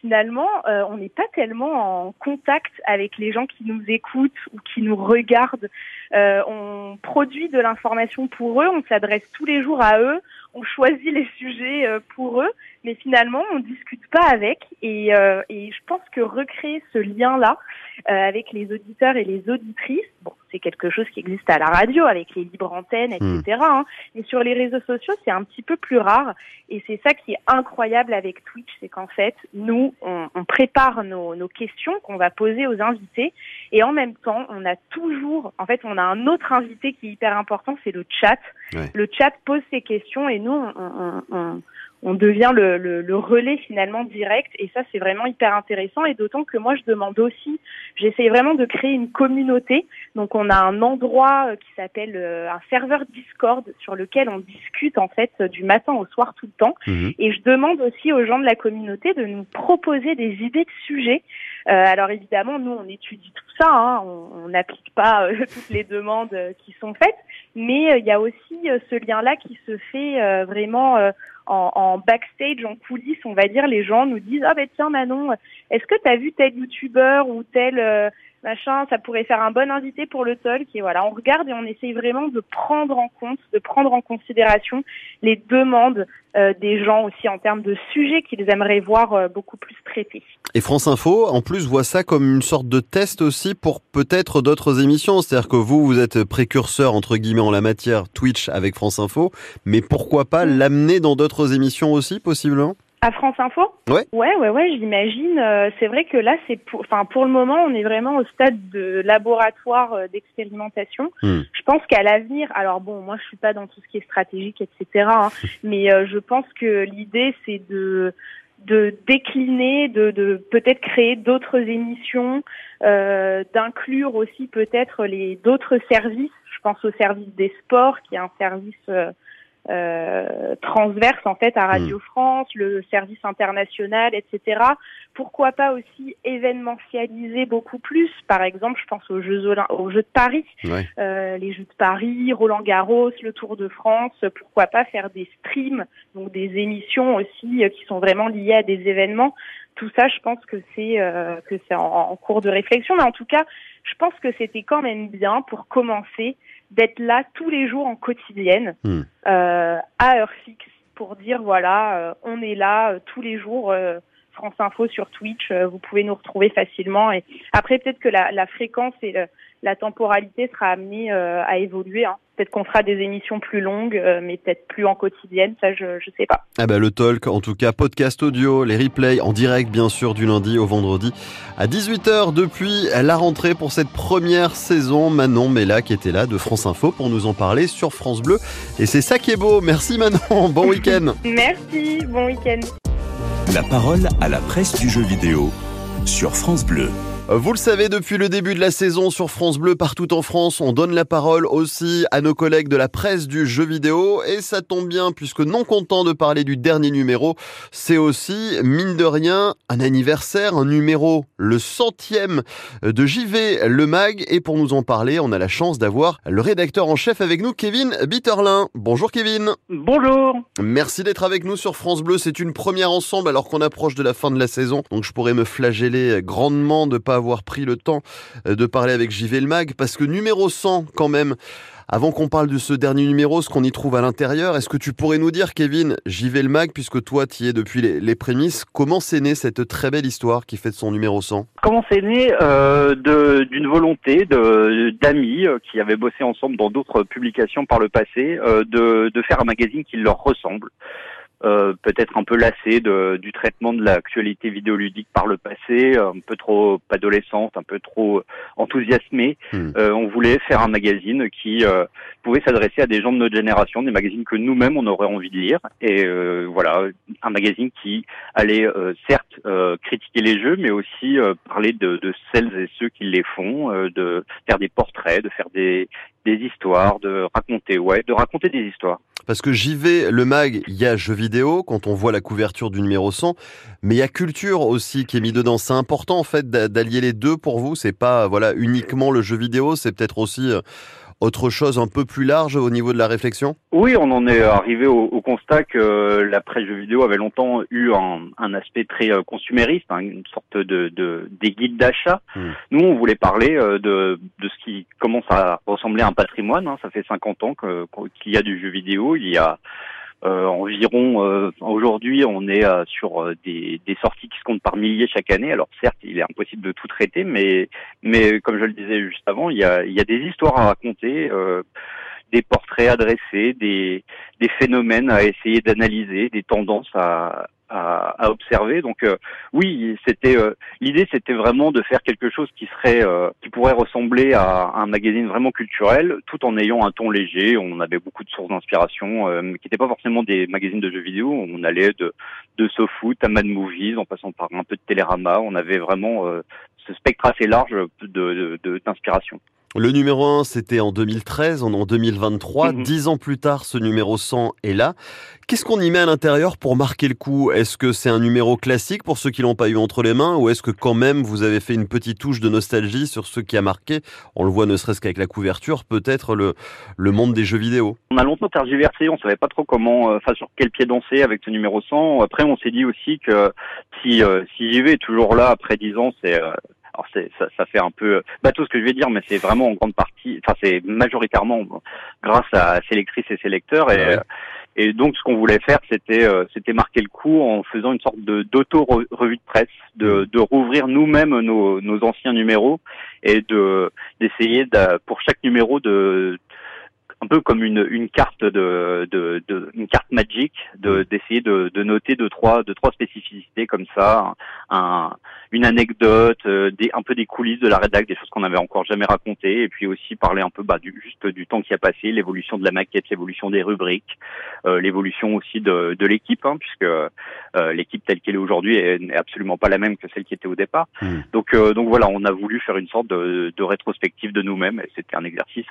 finalement, on n'est pas tellement en contact avec les gens qui nous écoutent ou qui nous regardent. On produit de l'information pour eux, on s'adresse tous les jours à eux, on choisit les sujets pour eux, mais finalement, on discute pas avec. Et, et je pense que recréer ce lien-là avec les auditeurs et les auditrices, bon, c'est quelque chose qui existe à la radio avec les libres antennes, etc. Hmm. Hein. Mais sur les réseaux sociaux, c'est un petit peu plus rare. Et c'est ça qui est incroyable avec Twitch, c'est qu'en fait, nous, on, on prépare nos, nos questions qu'on va poser aux invités. Et en même temps, on a toujours, en fait, on a un autre invité qui est hyper important, c'est le chat. Le chat pose ses questions et nous, on, on, on devient le, le, le, relais finalement direct et ça c'est vraiment hyper intéressant et d'autant que moi je demande aussi, j'essaie vraiment de créer une communauté. Donc on a un endroit euh, qui s'appelle euh, un serveur Discord sur lequel on discute en fait du matin au soir tout le temps mhm. et je demande aussi aux gens de la communauté de nous proposer des idées de sujets. Euh, alors évidemment nous on étudie tout ça, hein, on n'applique pas euh, toutes les demandes qui sont faites, mais il y a aussi ce lien là qui se fait vraiment en, backstage, en coulisses, on va dire, les gens nous disent ah ben tiens Manon, est-ce que tu as vu tel youtubeur ou tel euh, machin, ça pourrait faire un bon invité pour le talk et voilà, on regarde et on essaye vraiment de prendre en compte, de prendre en considération les demandes euh, des gens aussi en termes de sujets qu'ils aimeraient voir euh, beaucoup plus traités.
Et France Info, en plus, voit ça comme une sorte de test aussi pour peut-être d'autres émissions. C'est-à-dire que vous, vous êtes précurseur, entre guillemets, en la matière Twitch avec France Info, mais pourquoi pas l'amener dans d'autres émissions aussi, possiblement?
À France Info
Ouais.
Ouais, ouais, ouais, j'imagine. Euh, c'est vrai que là, c'est pour, enfin, pour le moment, on est vraiment au stade de laboratoire euh, d'expérimentation. Hmm. Je pense qu'à l'avenir, alors bon, moi, je suis pas dans tout ce qui est stratégique, etc. Hein, mais euh, je pense que l'idée, c'est de de décliner, de, de peut-être créer d'autres émissions, d'inclure aussi peut-être les d'autres services. Je pense au service des sports, qui est un service euh, transverse en fait à Radio hmm. France, le service international, etc. Pourquoi pas aussi événementialiser beaucoup plus Par exemple, je pense aux Jeux, aux Jeux de Paris, euh, les Jeux de Paris, Roland Garros, le Tour de France. Pourquoi pas faire des streams, donc des émissions aussi euh, qui sont vraiment liées à des événements. Tout ça, je pense que c'est euh, que c'est en, en cours de réflexion, mais en tout cas, je pense que c'était quand même bien pour commencer d'être là tous les jours en quotidienne, hmm. euh, à heure fixe, pour dire voilà, euh, on est là euh, tous les jours. France Info sur Twitch, vous pouvez nous retrouver facilement. Et après, peut-être que la, la fréquence et le, la temporalité sera amenée euh, à évoluer. Hein. Peut-être qu'on fera des émissions plus longues, euh, mais peut-être plus en quotidienne, ça je ne sais pas.
Ah bah, le talk, en tout cas podcast audio, les replays en direct bien sûr du lundi au vendredi à 18h depuis la rentrée pour cette première saison. Manon Mella qui était là de France Info pour nous en parler sur France Bleu. Et c'est ça qui est beau. Merci Manon, bon week-end.
Merci, bon week-end.
La parole à la presse du jeu vidéo sur France Bleu.
Vous le savez, depuis le début de la saison sur France Bleu, partout en France, on donne la parole aussi à nos collègues de la presse du jeu vidéo. Et ça tombe bien, puisque non content de parler du dernier numéro, c'est aussi, mine de rien, un anniversaire, un numéro, le centième de JV Le Mag. Et pour nous en parler, on a la chance d'avoir le rédacteur en chef avec nous, Kevin Bitterlin. Bonjour Kevin.
Bonjour.
Merci d'être avec nous sur France Bleu. C'est une première ensemble alors qu'on approche de la fin de la saison. Donc je pourrais me flageller grandement de pas avoir pris le temps euh, de parler avec JV Mag, parce que numéro 100 quand même, Avant qu'on parle de ce dernier numéro, ce qu'on y trouve à l'intérieur, est-ce que tu pourrais nous dire, Kevin, j'y mag, puisque toi, tu y es depuis les, prémices, comment c'est né cette très belle histoire qui fait de son numéro 100
Comment c'est né euh, d'une volonté d'amis euh, qui avaient bossé ensemble dans d'autres publications par le passé, euh, de faire un magazine qui leur ressemble? Euh, peut-être un peu lassé de, du traitement de l'actualité vidéoludique par le passé, un peu trop adolescente, un peu trop enthousiasmée. Hmm. Euh, on voulait faire un magazine qui euh, pouvait s'adresser à des gens de notre génération, des magazines que nous-mêmes on aurait envie de lire. Et voilà, un magazine qui allait certes critiquer les jeux, mais aussi parler de, de, celles et ceux qui les font, de faire des portraits, de faire des, des histoires, de raconter, ouais, de raconter des histoires.
Parce que j'y vais, le mag, il y a jeux vidéo, quand on voit la couverture du numéro 100, mais il y a culture aussi qui est mis dedans. C'est important, en fait, d'allier les deux pour vous. C'est pas, voilà, uniquement le jeu vidéo, c'est peut-être aussi euh, autre chose un peu plus large au niveau de la réflexion?
Oui, on en est arrivé au, constat que la presse jeux vidéo avait longtemps eu un, aspect très euh, consumériste, hein, une sorte de, de des guides d'achat. Hmm. Nous, on voulait parler euh, de, de ce qui commence à ressembler à un patrimoine. Hein. Ça fait 50 ans qu'il y a du jeu vidéo. Il y a euh, environ euh, aujourd'hui, on est euh, sur des, des, sorties qui se comptent par milliers chaque année. Alors certes, il est impossible de tout traiter, mais mais comme je le disais juste avant, il y a, il y a des histoires à raconter, des portraits adressés, des, des phénomènes à essayer d'analyser, des tendances à, à, observer. Donc euh, oui, c'était euh, l'idée, c'était vraiment de faire quelque chose qui serait, euh, qui pourrait ressembler à un magazine vraiment culturel, tout en ayant un ton léger. On avait beaucoup de sources d'inspiration, qui n'étaient pas forcément des magazines de jeux vidéo. On allait de de SoFoot à Mad Movies, en passant par un peu de Télérama. On avait vraiment ce spectre assez large de d'inspiration.
Le numéro 1, c'était en 2013, on est en 2023. Mhm. Dix ans plus tard, ce numéro 100 est là. Qu'est-ce qu'on y met à l'intérieur pour marquer le coup? Est-ce que c'est un numéro classique pour ceux qui l'ont pas eu entre les mains? Ou est-ce que quand même vous avez fait une petite touche de nostalgie sur ce qui a marqué? On le voit ne serait-ce qu'avec la couverture, peut-être le, le monde des jeux vidéo.
On a longtemps tergiversé, on savait pas trop comment, euh, enfin sur quel pied danser avec ce numéro 100. Après, on s'est dit aussi que si, euh, si j'y vais toujours là après dix ans, c'est euh, alors c'est, ça, ça, fait un peu bateau ce que je vais dire, mais c'est vraiment en grande partie, enfin c'est majoritairement grâce à ses lectrices et ses lecteurs. Et, et donc ce qu'on voulait faire, c'était euh, c'était marquer le coup en faisant une sorte de d'auto revue de presse, de, de rouvrir nous-mêmes nos, nos anciens numéros et de d'essayer de, pour chaque numéro de un peu comme une, une carte de, de, de une carte magique de d'essayer de, de noter deux trois deux trois spécificités comme ça un, une anecdote euh, des un peu des coulisses de la rédac des choses qu'on n'avait encore jamais racontées et puis aussi parler un peu bah, du, juste du temps qui a passé l'évolution de la maquette l'évolution des rubriques euh, l'évolution aussi de, de l'équipe hein, puisque euh, l'équipe telle qu'elle est aujourd'hui n'est absolument pas la même que celle qui était au départ mmh. donc donc voilà on a voulu faire une sorte de, de rétrospective de nous-mêmes et c'était un exercice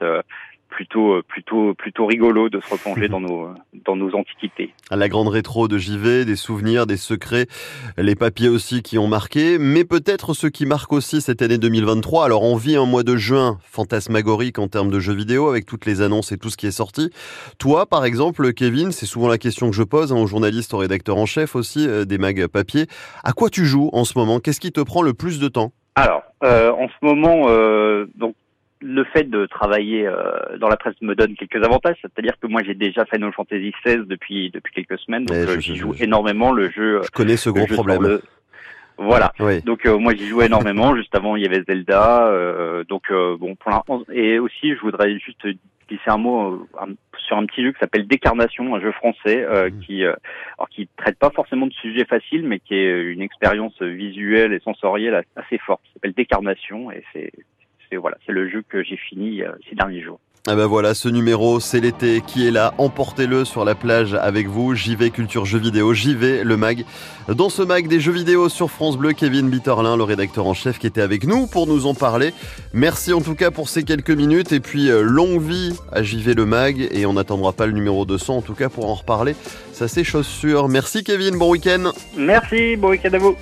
plutôt euh, plutôt plutôt rigolo de se replonger dans nos dans nos antiquités.
La grande rétro de JV, des souvenirs, des secrets, les papiers aussi qui ont marqué, mais peut-être ce qui marque aussi cette année 2023. Alors on vit un mois de juin fantasmagorique en termes de jeux vidéo avec toutes les annonces et tout ce qui est sorti. Toi par exemple Kevin, c'est souvent la question que je pose hein, aux journalistes, aux rédacteurs en chef aussi euh, des mags papier. À quoi tu joues en ce moment? Qu'est-ce qui te prend le plus de temps?
Alors, euh, en ce moment, donc le fait de travailler euh, dans la presse me donne quelques avantages, c'est-à-dire que moi j'ai déjà Final Fantasy XVI depuis depuis quelques semaines, donc euh, j'y joue énormément. Le jeu,
je connais ce gros problème.
Voilà. Donc euh, moi j'y jouais énormément. Juste avant il y avait Zelda. donc bon pour l'instant et aussi je voudrais juste glisser un mot sur un petit jeu qui s'appelle Décarnation, un jeu français mmh. qui alors qui traite pas forcément de sujets faciles, mais qui est une expérience visuelle et sensorielle assez forte. Ça s'appelle Décarnation et c'est voilà, c'est le jeu que j'ai fini euh, ces derniers jours.
Ah ben voilà, ce numéro, c'est l'été qui est là. Emportez-le sur la plage avec vous. J'y vais culture jeux vidéo, j'y vais le mag. Dans ce mag des jeux vidéo sur France Bleu, Kevin Bitterlin, le rédacteur en chef qui était avec nous pour nous en parler. Merci en tout cas pour ces quelques minutes et puis euh, longue vie à J'y vais le mag et on n'attendra pas le numéro 200 en tout cas pour en reparler. Ça c'est chose sûre. Merci Kevin, bon week-end.
Merci, bon week-end à vous.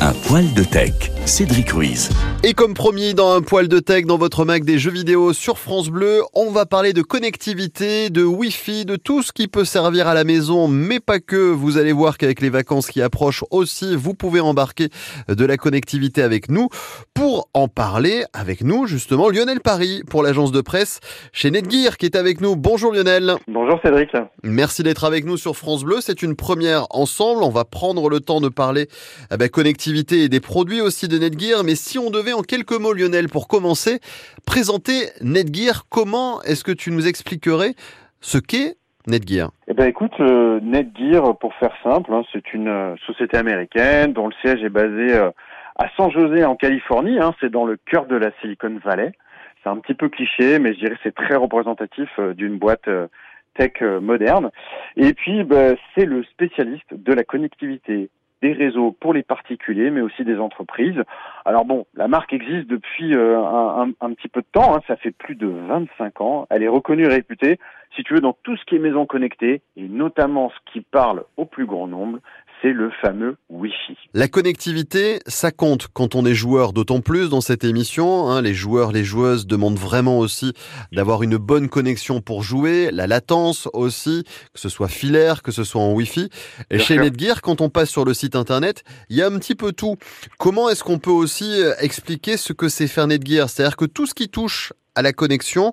Un poil de tech, Cédric Ruiz.
Et comme promis dans un poil de tech dans votre Mac des jeux vidéo sur France Bleu, on va parler de connectivité, de Wi-Fi, de tout ce qui peut servir à la maison, mais pas que. Vous allez voir qu'avec les vacances qui approchent aussi, vous pouvez embarquer de la connectivité avec nous. Pour en parler avec nous, justement, Lionel Paris pour l'agence de presse chez Netgear qui est avec nous. Bonjour Lionel.
Bonjour Cédric.
Merci d'être avec nous sur France Bleu. C'est une première ensemble. On va prendre le temps de parler eh ben, connectivité et des produits aussi de Netgear. Mais si on devait en quelques mots, Lionel, pour commencer, présenter Netgear. Comment est-ce que tu nous expliquerais ce qu'est Netgear?
Eh ben écoute, euh, Netgear, pour faire simple, hein, c'est une euh, société américaine dont le siège est basé euh, à San José en Californie. Hein, c'est dans le cœur de la Silicon Valley. C'est un petit peu cliché, mais je dirais c'est très représentatif d'une boîte tech moderne. Et puis, ben, c'est le spécialiste de la connectivité des réseaux pour les particuliers, mais aussi des entreprises. Alors bon, la marque existe depuis euh, un, petit peu de temps, hein, ça fait plus de 25 ans. Elle est reconnue et réputée, si tu veux, dans tout ce qui est maison connectée, et notamment ce qui parle au plus grand nombre, c'est le fameux Wi-Fi.
La connectivité, ça compte quand on est joueur, d'autant plus dans cette émission. Hein, les joueurs, les joueuses demandent vraiment aussi d'avoir une bonne connexion pour jouer, la latence aussi, que ce soit filaire, que ce soit en Wi-Fi. Et chez Netgear, quand on passe sur le site internet, il y a un petit peu tout. Comment est-ce qu'on peut aussi euh, expliquer ce que c'est faire Netgear C'est-à-dire que tout ce qui touche à la connexion,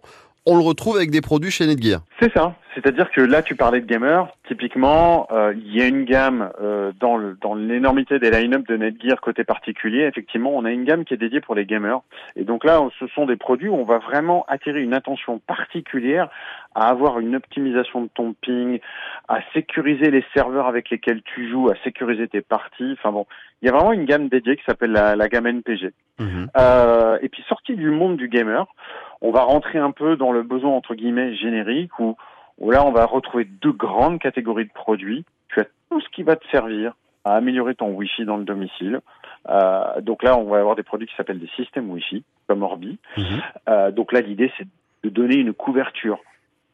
on le retrouve avec des produits chez Netgear.
C'est ça. C'est-à-dire que là, tu parlais de gamers. Typiquement, euh, il y a une gamme euh, dans le, dans l'énormité des line-up de Netgear côté particulier. Effectivement, on a une gamme qui est dédiée pour les gamers. Et donc là, ce sont des produits où on va vraiment attirer une attention particulière à avoir une optimisation de ton ping, à sécuriser les serveurs avec lesquels tu joues, à sécuriser tes parties. Enfin bon, il y a vraiment une gamme dédiée qui s'appelle la, la, gamme NPG. Mhm. Euh, et puis sortie du monde du gamer, on va rentrer un peu dans le besoin entre guillemets générique où où là on va retrouver deux grandes catégories de produits. Tu as tout ce qui va te servir à améliorer ton Wi-Fi dans le domicile. Euh, donc là, on va avoir des produits qui s'appellent des systèmes Wi-Fi, comme Orbi. Mhm. Euh, donc là, l'idée, c'est de donner une couverture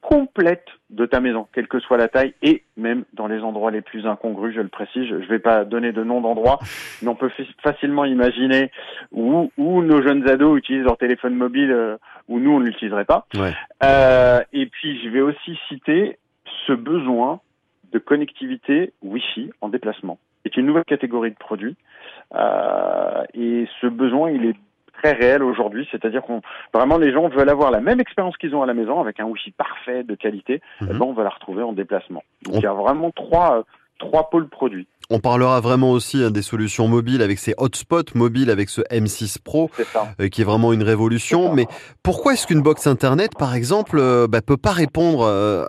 complète de ta maison, quelle que soit la taille, et même dans les endroits les plus incongrus, je le précise. Je ne vais pas donner de nom d'endroit, mais on peut facilement imaginer où, où, nos jeunes ados utilisent leur téléphone mobile, euh, où nous, on ne l'utiliserait pas. Euh, et puis, je vais aussi citer ce besoin de connectivité Wi-Fi en déplacement. C'est une nouvelle catégorie de produits. Euh, et ce besoin, il est très réel aujourd'hui, c'est-à-dire qu'on vraiment les gens veulent avoir la même expérience qu'ils ont à la maison avec un Wi-Fi parfait de qualité, eh ben, on va la retrouver en déplacement. Donc il y a vraiment trois trois pôles produits.
On parlera vraiment aussi hein, des solutions mobiles avec ces hotspots mobiles avec ce M6 Pro euh, qui est vraiment une révolution. Mais pourquoi est-ce qu'une box internet, par exemple, euh, bah, peut pas répondre euh,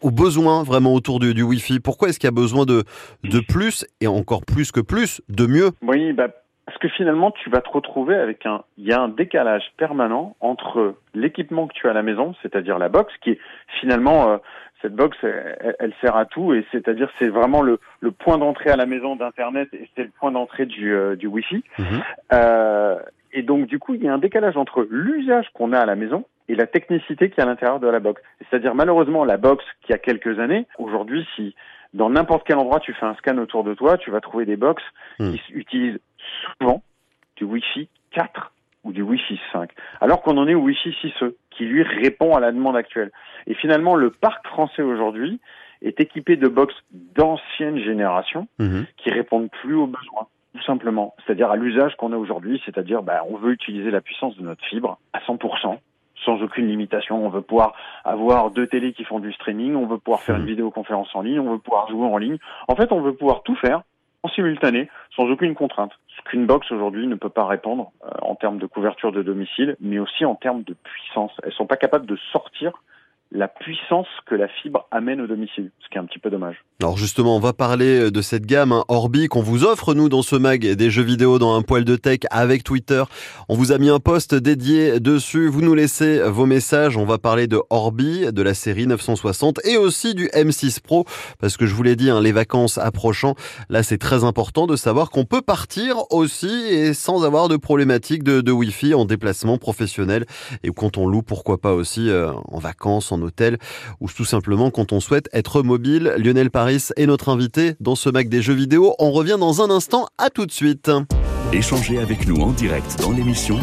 aux besoins vraiment autour du, du Wi-Fi? Pourquoi est-ce qu'il y a besoin de, de plus et encore plus que plus, de mieux?
Oui, bah, parce que finalement, tu vas te retrouver avec un, il y a un décalage permanent entre l'équipement que tu as à la maison, c'est-à-dire la box, qui est finalement, euh, cette box, elle, sert à tout, et c'est-à-dire c'est vraiment le, le point d'entrée à la maison d'Internet et c'est le point d'entrée du, euh, du Wi-Fi. Mhm. Euh, et donc, du coup, il y a un décalage entre l'usage qu'on a à la maison et la technicité qui est à l'intérieur de la box. C'est-à-dire, malheureusement, la box qui a quelques années, aujourd'hui, si dans n'importe quel endroit tu fais un scan autour de toi, tu vas trouver des box hmm. qui utilisent souvent du Wi-Fi 4 ou du Wi-Fi 5, alors qu'on en est au Wi-Fi 6E, qui lui répond à la demande actuelle. Et finalement, le parc français aujourd'hui est équipé de box d'ancienne génération hmm. qui répondent plus aux besoins tout simplement, c'est-à-dire à, l'usage qu'on a aujourd'hui, c'est-à-dire bah, on veut utiliser la puissance de notre fibre à 100%, sans aucune limitation. On veut pouvoir avoir deux télés qui font du streaming, on veut pouvoir faire une mmh. vidéoconférence en ligne, on veut pouvoir jouer en ligne. En fait, on veut pouvoir tout faire en simultané, sans aucune contrainte. Qu'une box aujourd'hui ne peut pas répondre euh, en termes de couverture de domicile, mais aussi en termes de puissance. Elles sont pas capables de sortir la puissance que la fibre amène au domicile, ce qui est un petit peu dommage.
Alors justement, on va parler euh, de cette gamme hein, Orbi qu'on vous offre nous dans ce mag des jeux vidéo dans un poil de tech avec Twitter. On vous a mis un post dédié dessus, vous nous laissez vos messages, on va parler de Orbi, de la série 960 et aussi du M6 Pro parce que je vous l'ai dit, hein, les vacances approchant, là c'est très important de savoir qu'on peut partir aussi et sans avoir de problématique de, de Wi-Fi en déplacement professionnel et quand on loue pourquoi pas aussi euh, en vacances, en hôtel ou tout simplement quand on souhaite être mobile. Lionel Paris est notre invité dans ce Mac des jeux vidéo. On revient dans un instant. À tout de suite.
Échangez avec nous en direct dans l'émission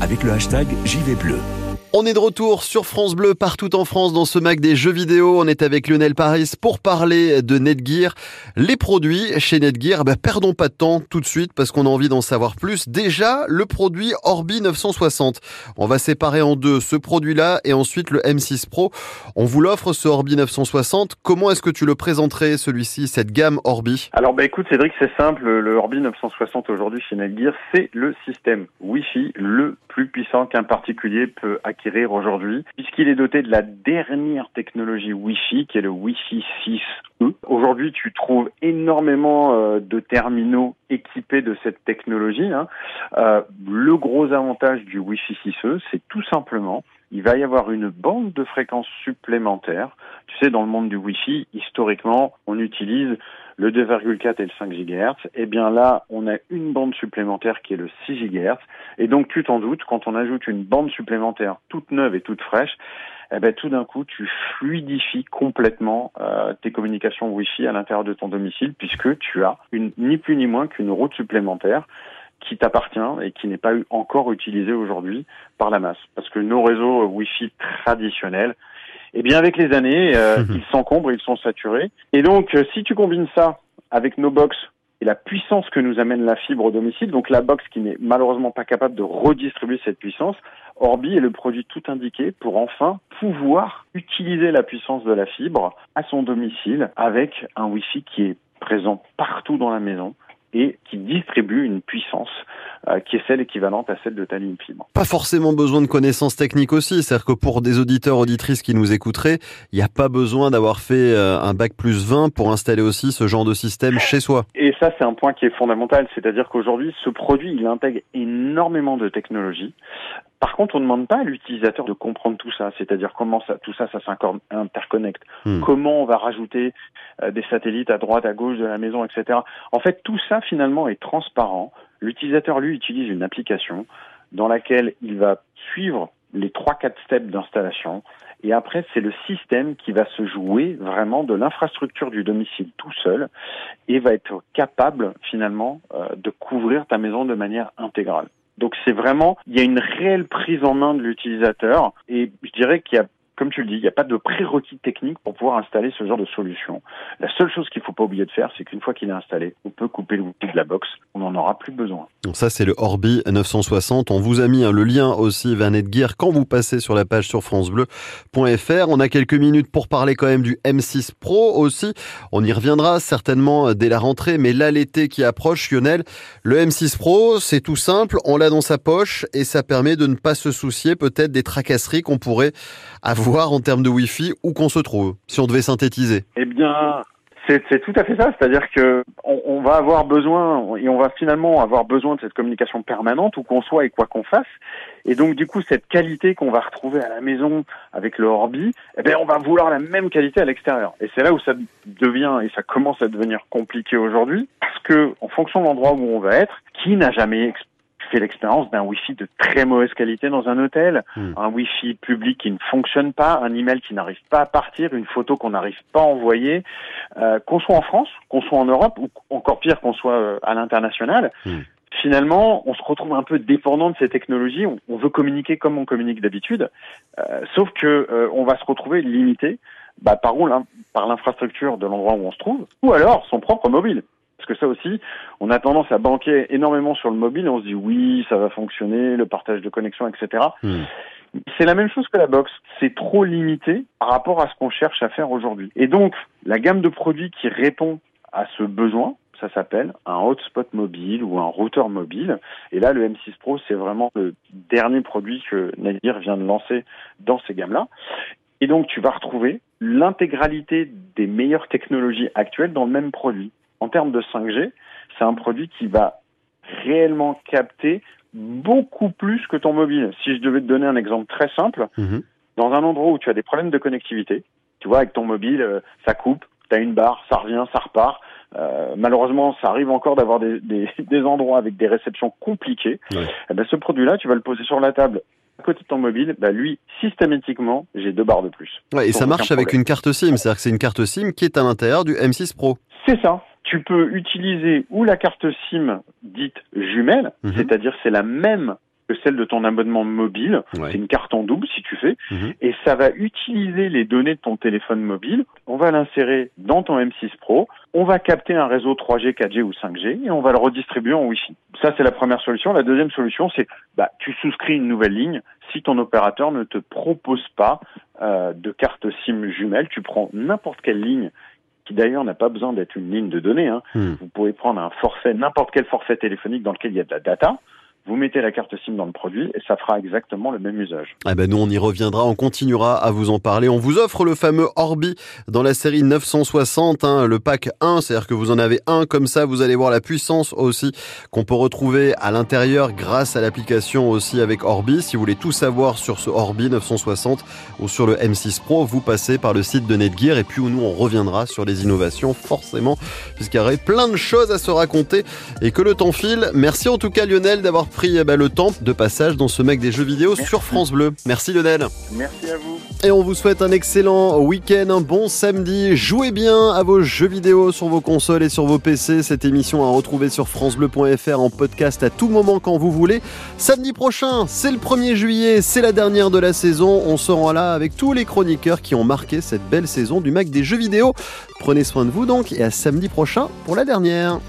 avec le hashtag JVBleu.
On est de retour sur France Bleu partout en France dans ce Mac des jeux vidéo. On est avec Lionel Paris pour parler de Netgear. Les produits chez Netgear, bah, perdons pas de temps tout de suite parce qu'on a envie d'en savoir plus. Déjà, le produit Orbi 960. On va séparer en deux ce produit-là et ensuite le M6 Pro. On vous l'offre ce Orbi 960. Comment est-ce que tu le présenterais celui-ci, cette gamme Orbi?
Alors bah écoute Cédric, c'est simple. Le Orbi 960 aujourd'hui chez Netgear, c'est le système Wi-Fi le plus puissant qu'un particulier peut acquérir aujourd'hui, puisqu'il est doté de la dernière technologie Wi-Fi, qui est le Wi-Fi 6E. Aujourd'hui, tu trouves énormément euh, de terminaux équipés de cette technologie. Hein. Euh, le gros avantage du Wi-Fi 6E, c'est tout simplement il va y avoir une bande de fréquences supplémentaire. Tu sais, dans le monde du Wi-Fi, historiquement, on utilise le 2,4 et le 5 GHz. Eh bien là, on a une bande supplémentaire qui est le 6 GHz. Et donc, tu t'en doutes, quand on ajoute une bande supplémentaire toute neuve et toute fraîche, eh ben, tout d'un coup, tu fluidifies complètement euh, tes communications Wi-Fi à l'intérieur de ton domicile, puisque tu as une, ni plus ni moins qu'une route supplémentaire qui t'appartient et qui n'est pas encore utilisée aujourd'hui par la masse. Parce que nos réseaux Wi-Fi traditionnels, eh bien, avec les années, euh, ils s'encombrent, ils sont saturés. Et donc, euh, si tu combines ça avec nos box et la puissance que nous amène la fibre au domicile, donc la box qui n'est malheureusement pas capable de redistribuer cette puissance, Orbi est le produit tout indiqué pour enfin pouvoir utiliser la puissance de la fibre à son domicile avec un Wi-Fi qui est présent partout dans la maison et qui distribue une puissance qui est celle équivalente à celle de ligne fibre.
Pas forcément besoin de connaissances techniques aussi, c'est-à-dire que pour des auditeurs, auditrices qui nous écouteraient, il n'y a pas besoin d'avoir fait euh, un bac plus 20 pour installer aussi ce genre de système chez soi.
Et ça, c'est un point qui est fondamental, c'est-à-dire qu'aujourd'hui, ce produit, il intègre énormément de technologies. Par contre, on ne demande pas à l'utilisateur de comprendre tout ça, c'est-à-dire comment ça, tout ça, ça s'interconnecte, hmm. comment on va rajouter euh, des satellites à droite, à gauche de la maison, etc. En fait, tout ça finalement est transparent. L'utilisateur, lui, utilise une application dans laquelle il va suivre les trois quatre steps d'installation et après c'est le système qui va se jouer vraiment de l'infrastructure du domicile tout seul et va être capable finalement euh, de couvrir ta maison de manière intégrale. Donc c'est vraiment, il y a une réelle prise en main de l'utilisateur et je dirais qu'il y a comme tu le dis, il n'y a pas de prérequis technique pour pouvoir installer ce genre de solution. La seule chose qu'il ne faut pas oublier de faire, c'est qu'une fois qu'il est installé, on peut couper le de la box. On n'en aura plus besoin.
Donc ça, c'est le Orbi 960. On vous a mis hein, le lien aussi vers Netgear quand vous passez sur la page sur francebleu.fr. On a quelques minutes pour parler quand même du M6 Pro aussi. On y reviendra certainement euh, dès la rentrée, mais là, l'été qui approche, Lionel, le M6 Pro, c'est tout simple. On l'a dans sa poche et ça permet de ne pas se soucier peut-être des tracasseries qu'on pourrait avoir voir en termes de Wi-Fi où qu'on se trouve, si on devait synthétiser
Eh bien, c'est tout à fait ça, c'est-à-dire que on, va avoir besoin et on va finalement avoir besoin de cette communication permanente où qu'on soit et quoi qu'on fasse. Et donc du coup, cette qualité qu'on va retrouver à la maison avec le Orbi, eh bien, on va vouloir la même qualité à l'extérieur. Et c'est là où ça devient et ça commence à devenir compliqué aujourd'hui, parce que en fonction de l'endroit où on va être, qui n'a jamais fait l'expérience d'un Wi-Fi de très mauvaise qualité dans un hôtel, hmm. un Wi-Fi public qui ne fonctionne pas, un email qui n'arrive pas à partir, une photo qu'on n'arrive pas à envoyer, euh, qu'on soit en France, qu'on soit en Europe ou encore pire qu'on soit euh, à l'international. Hmm. Finalement, on se retrouve un peu dépendant de ces technologies. On, veut communiquer comme on communique d'habitude, euh, sauf que on va se retrouver limité bah, par, par l'infrastructure de l'endroit où on se trouve, ou alors son propre mobile. Parce que ça aussi, on a tendance à banquer énormément sur le mobile on se dit oui, ça va fonctionner, le partage de connexion, etc. Hmm. C'est la même chose que la box. C'est trop limité par rapport à ce qu'on cherche à faire aujourd'hui. Et donc, la gamme de produits qui répond à ce besoin, ça s'appelle un hotspot mobile ou un routeur mobile. Et là, le M6 Pro, c'est vraiment le dernier produit que Nadir vient de lancer dans ces gammes-là. Et donc, tu vas retrouver l'intégralité des meilleures technologies actuelles dans le même produit en termes de 5G, c'est un produit qui va réellement capter beaucoup plus que ton mobile. Si je devais te donner un exemple très simple, mhm. dans un endroit où tu as des problèmes de connectivité, tu vois, avec ton mobile, euh, ça coupe, tu as une barre, ça revient, ça repart. Euh, malheureusement, ça arrive encore d'avoir des, endroits avec des réceptions compliquées. Eh ben, ce produit-là, tu vas le poser sur la table à côté de ton mobile, bah lui, systématiquement, j'ai deux barres de plus.
Ouais, et ça marche avec une carte SIM, c'est-à-dire que c'est une carte SIM qui est à l'intérieur du M6 Pro.
C'est ça. Tu peux utiliser ou la carte SIM dite jumelle,
Mhm.
c'est-à-dire c'est la même que celle de ton abonnement mobile,
Ouais.
c'est une carte en double si tu fais,
Mhm.
et ça va utiliser les données de ton téléphone mobile, on va l'insérer dans ton M6 Pro, on va capter un réseau 3G, 4G ou 5G et on va le redistribuer en Wi-Fi. Ça c'est la première solution. La deuxième solution c'est bah tu souscris une nouvelle ligne si ton opérateur ne te propose pas euh, de carte SIM jumelle, tu prends n'importe quelle ligne qui d'ailleurs n'a pas besoin d'être une ligne de données. hein.
Hmm.
Vous pouvez prendre un forfait, n'importe quel forfait téléphonique dans lequel il y a de la data. Vous mettez la carte SIM dans le produit et ça fera exactement le même usage.
Ah ben nous on y reviendra, on continuera à vous en parler. On vous offre le fameux Orbi dans la série 960, hein, le pack 1, c'est-à-dire que vous en avez un comme ça, vous allez voir la puissance aussi qu'on peut retrouver à l'intérieur grâce à l'application aussi avec Orbi. Si vous voulez tout savoir sur ce Orbi 960 ou sur le M6 Pro, vous passez par le site de Netgear et puis nous on reviendra sur les innovations forcément puisqu'il y aurait plein de choses à se raconter et que le temps file. Merci en tout cas Lionel d'avoir pris eh ben, le temps de passage dans ce mec des jeux vidéo
Merci.
sur France Bleu. Merci Lionel.
Merci à vous.
Et on vous souhaite un excellent week-end, un bon samedi. Jouez bien à vos jeux vidéo sur vos consoles et sur vos PC. Cette émission à retrouver sur francebleu.fr en podcast à tout moment quand vous voulez. Samedi prochain, c'est le 1er juillet, c'est la dernière de la saison. On sera là avec tous les chroniqueurs qui ont marqué cette belle saison du Mac des jeux vidéo. Prenez soin de vous donc et à samedi prochain pour la dernière.